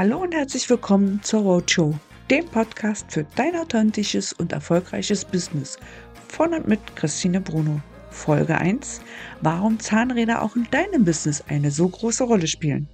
Hallo und herzlich willkommen zur Roadshow, dem Podcast für dein authentisches und erfolgreiches Business von und mit Christine Bruno. Folge 1. Warum Zahnräder auch in deinem Business eine so große Rolle spielen.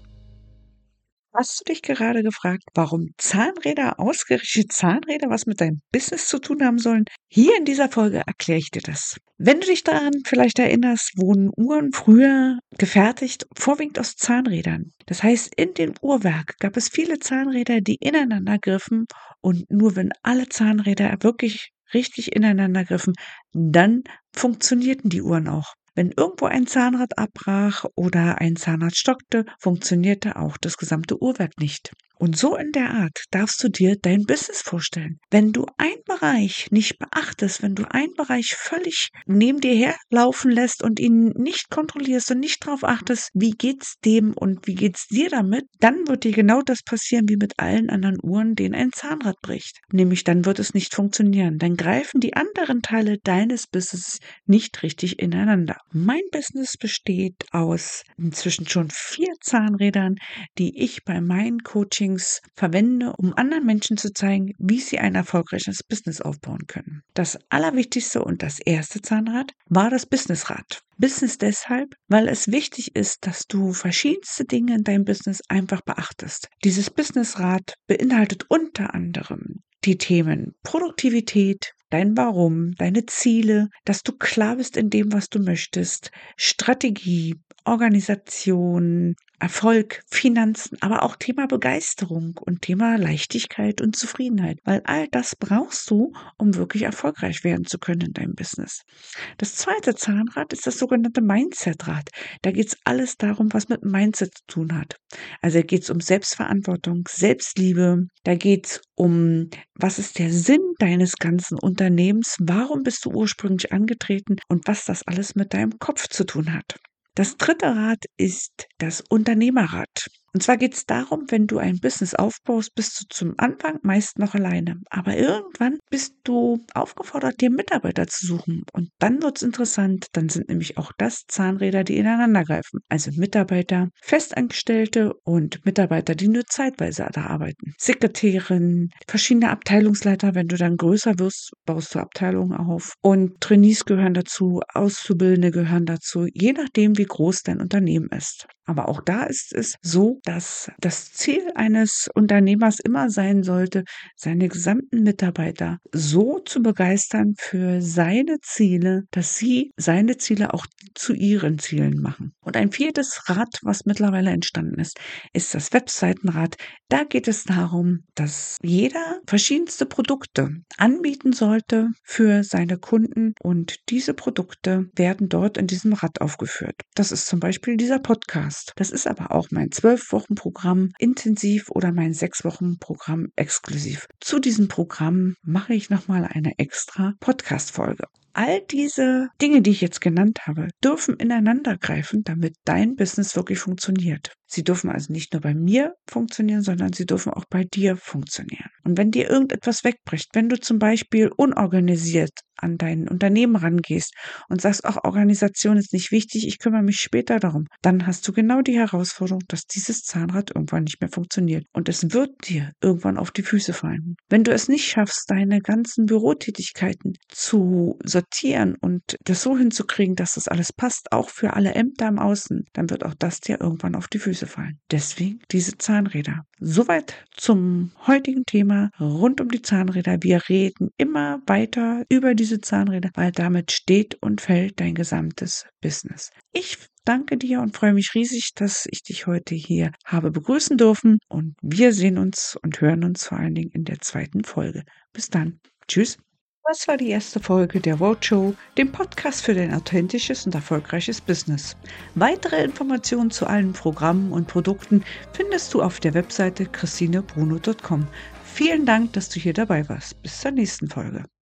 Hast du dich gerade gefragt, warum Zahnräder, ausgerichtete Zahnräder, was mit deinem Business zu tun haben sollen? Hier in dieser Folge erkläre ich dir das. Wenn du dich daran vielleicht erinnerst, wurden Uhren früher gefertigt, vorwiegend aus Zahnrädern. Das heißt, in dem Uhrwerk gab es viele Zahnräder, die ineinander griffen und nur wenn alle Zahnräder wirklich richtig ineinander griffen, dann funktionierten die Uhren auch. Wenn irgendwo ein Zahnrad abbrach oder ein Zahnrad stockte, funktionierte auch das gesamte Uhrwerk nicht. Und so in der Art darfst du dir dein Business vorstellen. Wenn du einen Bereich nicht beachtest, wenn du einen Bereich völlig neben dir herlaufen lässt und ihn nicht kontrollierst und nicht darauf achtest, wie geht's dem und wie geht's dir damit, dann wird dir genau das passieren wie mit allen anderen Uhren, denen ein Zahnrad bricht. Nämlich dann wird es nicht funktionieren. Dann greifen die anderen Teile deines Business nicht richtig ineinander. Mein Business besteht aus inzwischen schon vier Zahnrädern, die ich bei meinen Coaching Coachings verwende, um anderen Menschen zu zeigen, wie sie ein erfolgreiches Business aufbauen können. Das allerwichtigste und das erste Zahnrad war das Businessrad. Business deshalb, weil es wichtig ist, dass du verschiedenste Dinge in deinem Business einfach beachtest. Dieses Businessrad beinhaltet unter anderem die Themen Produktivität, dein Warum, deine Ziele, dass du klar bist in dem, was du möchtest, Strategie, Organisation, Erfolg, Finanzen, aber auch Thema Begeisterung und Thema Leichtigkeit und Zufriedenheit, weil all das brauchst du, um wirklich erfolgreich werden zu können in deinem Business. Das zweite Zahnrad ist das sogenannte Mindset-Rad. Da geht es alles darum, was mit Mindset zu tun hat. Also geht es um Selbstverantwortung, Selbstliebe, da geht es um, was ist der Sinn deines ganzen Unternehmens, warum bist du ursprünglich angetreten und was das alles mit deinem Kopf zu tun hat. Das dritte Rad ist das Unternehmerrad. Und zwar geht es darum, wenn du ein Business aufbaust, bist du zum Anfang meist noch alleine. Aber irgendwann bist du aufgefordert, dir Mitarbeiter zu suchen. Und dann wird es interessant. Dann sind nämlich auch das Zahnräder, die ineinander greifen. Also Mitarbeiter, Festangestellte und Mitarbeiter, die nur zeitweise da arbeiten. Sekretärin, verschiedene Abteilungsleiter. Wenn du dann größer wirst, baust du Abteilungen auf. Und Trainees gehören dazu, Auszubildende gehören dazu, je nachdem, wie groß dein Unternehmen ist. Aber auch da ist es so, dass das Ziel eines Unternehmers immer sein sollte, seine gesamten Mitarbeiter so zu begeistern für seine Ziele, dass sie seine Ziele auch zu ihren Zielen machen. Und ein viertes Rad, was mittlerweile entstanden ist, ist das Webseitenrad. Da geht es darum, dass jeder verschiedenste Produkte anbieten sollte für seine Kunden und diese Produkte werden dort in diesem Rad aufgeführt. Das ist zum Beispiel dieser Podcast. Das ist aber auch mein 12 Wochenprogramm intensiv oder mein sechs Wochen Programm exklusiv. Zu diesem Programm mache ich nochmal eine extra Podcast-Folge. All diese Dinge, die ich jetzt genannt habe, dürfen ineinander greifen, damit dein Business wirklich funktioniert. Sie dürfen also nicht nur bei mir funktionieren, sondern sie dürfen auch bei dir funktionieren. Und wenn dir irgendetwas wegbricht, wenn du zum Beispiel unorganisiert an dein Unternehmen rangehst und sagst, ach, Organisation ist nicht wichtig, ich kümmere mich später darum, dann hast du genau die Herausforderung, dass dieses Zahnrad irgendwann nicht mehr funktioniert. Und es wird dir irgendwann auf die Füße fallen. Wenn du es nicht schaffst, deine ganzen Bürotätigkeiten zu sortieren und das so hinzukriegen, dass das alles passt, auch für alle Ämter im Außen, dann wird auch das dir irgendwann auf die Füße fallen. Deswegen diese Zahnräder. Soweit zum heutigen Thema rund um die Zahnräder. Wir reden immer weiter über diese Zahnräder, weil damit steht und fällt dein gesamtes Business. Ich danke dir und freue mich riesig, dass ich dich heute hier habe begrüßen dürfen und wir sehen uns und hören uns vor allen Dingen in der zweiten Folge. Bis dann. Tschüss. Das war die erste Folge der Roadshow, dem Podcast für dein authentisches und erfolgreiches Business. Weitere Informationen zu allen Programmen und Produkten findest du auf der Webseite christinebruno.com. Vielen Dank, dass du hier dabei warst. Bis zur nächsten Folge.